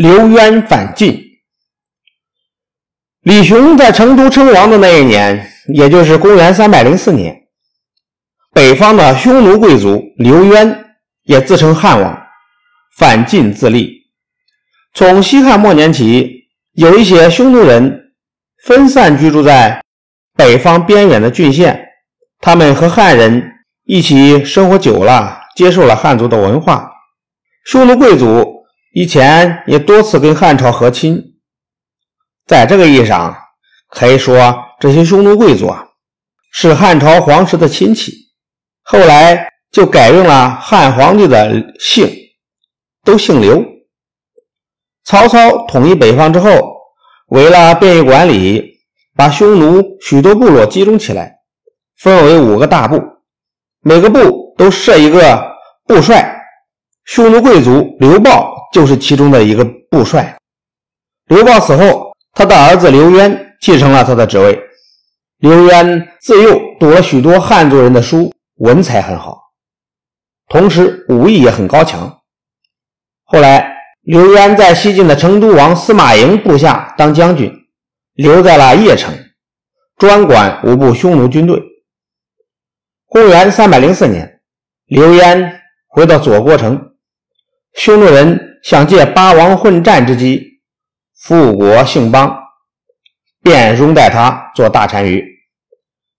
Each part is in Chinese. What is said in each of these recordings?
刘渊反晋。李雄在成都称王的那一年，也就是公元三百零四年，北方的匈奴贵族刘渊也自称汉王，反晋自立。从西汉末年起，有一些匈奴人分散居住在北方边远的郡县，他们和汉人一起生活久了，接受了汉族的文化。匈奴贵族。以前也多次跟汉朝和亲，在这个意义上可以说，这些匈奴贵族啊是汉朝皇室的亲戚。后来就改用了汉皇帝的姓，都姓刘。曹操统一北方之后，为了便于管理，把匈奴许多部落集中起来，分为五个大部，每个部都设一个部帅。匈奴贵族刘豹。就是其中的一个部帅。刘豹死后，他的儿子刘渊继承了他的职位。刘渊自幼读了许多汉族人的书，文采很好，同时武艺也很高强。后来，刘渊在西晋的成都王司马颖部下当将军，留在了邺城，专管五部匈奴军队。公元三百零四年，刘渊回到左国城，匈奴人。想借八王混战之机复国兴邦，便拥戴他做大单于。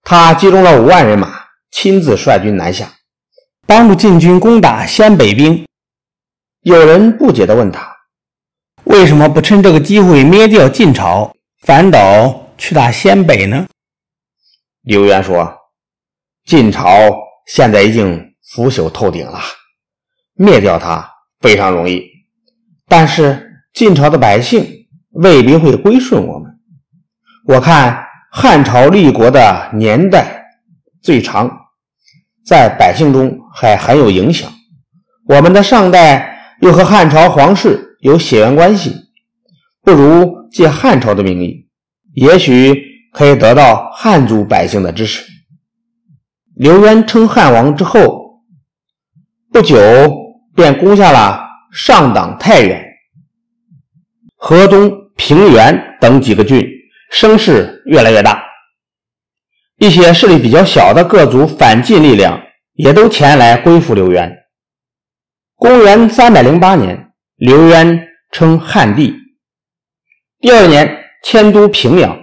他集中了五万人马，亲自率军南下，帮助晋军攻打鲜北兵。有人不解地问他：“为什么不趁这个机会灭掉晋朝，反倒去打鲜北呢？”刘渊说：“晋朝现在已经腐朽透顶了，灭掉它非常容易。”但是晋朝的百姓未必会归顺我们。我看汉朝立国的年代最长，在百姓中还很有影响。我们的上代又和汉朝皇室有血缘关系，不如借汉朝的名义，也许可以得到汉族百姓的支持。刘渊称汉王之后，不久便攻下了。上党太原、河东平原等几个郡，声势越来越大。一些势力比较小的各族反晋力量也都前来归附刘渊。公元三百零八年，刘渊称汉帝。第二年，迁都平阳，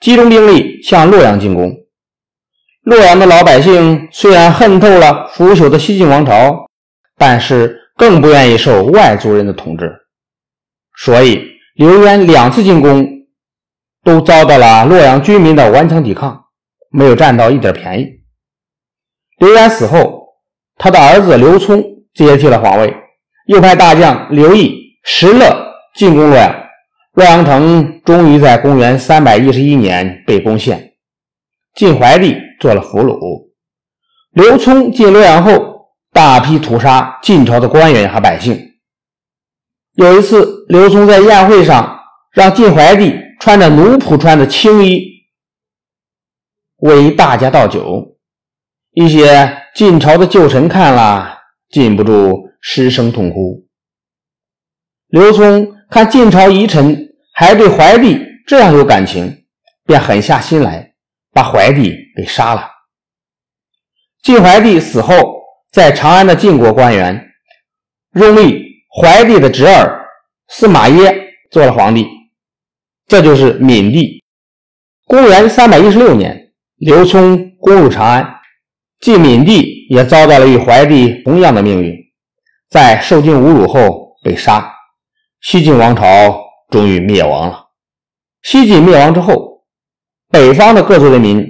集中兵力向洛阳进攻。洛阳的老百姓虽然恨透了腐朽的西晋王朝，但是。更不愿意受外族人的统治，所以刘渊两次进攻都遭到了洛阳居民的顽强抵抗，没有占到一点便宜。刘渊死后，他的儿子刘聪接替了皇位，又派大将刘毅、石勒进攻洛阳，洛阳城终于在公元三百一十一年被攻陷，晋怀帝做了俘虏。刘聪进洛阳后。大批屠杀晋朝的官员和百姓。有一次，刘聪在宴会上让晋怀帝穿着奴仆穿的青衣为大家倒酒，一些晋朝的旧臣看了，禁不住失声痛哭。刘聪看晋朝遗臣还对怀帝这样有感情，便狠下心来，把怀帝给杀了。晋怀帝死后。在长安的晋国官员拥立怀帝的侄儿司马耶做了皇帝，这就是闵帝。公元三百一十六年，刘聪攻入长安，晋闵帝也遭到了与怀帝同样的命运，在受尽侮辱后被杀。西晋王朝终于灭亡了。西晋灭亡之后，北方的各族人民，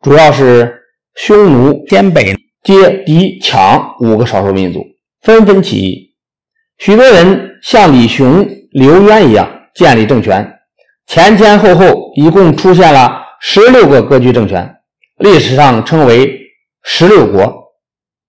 主要是匈奴、鲜北。接敌抢五个少数民族，纷纷起义。许多人像李雄、刘渊一样建立政权，前前后后一共出现了十六个割据政权，历史上称为“十六国”。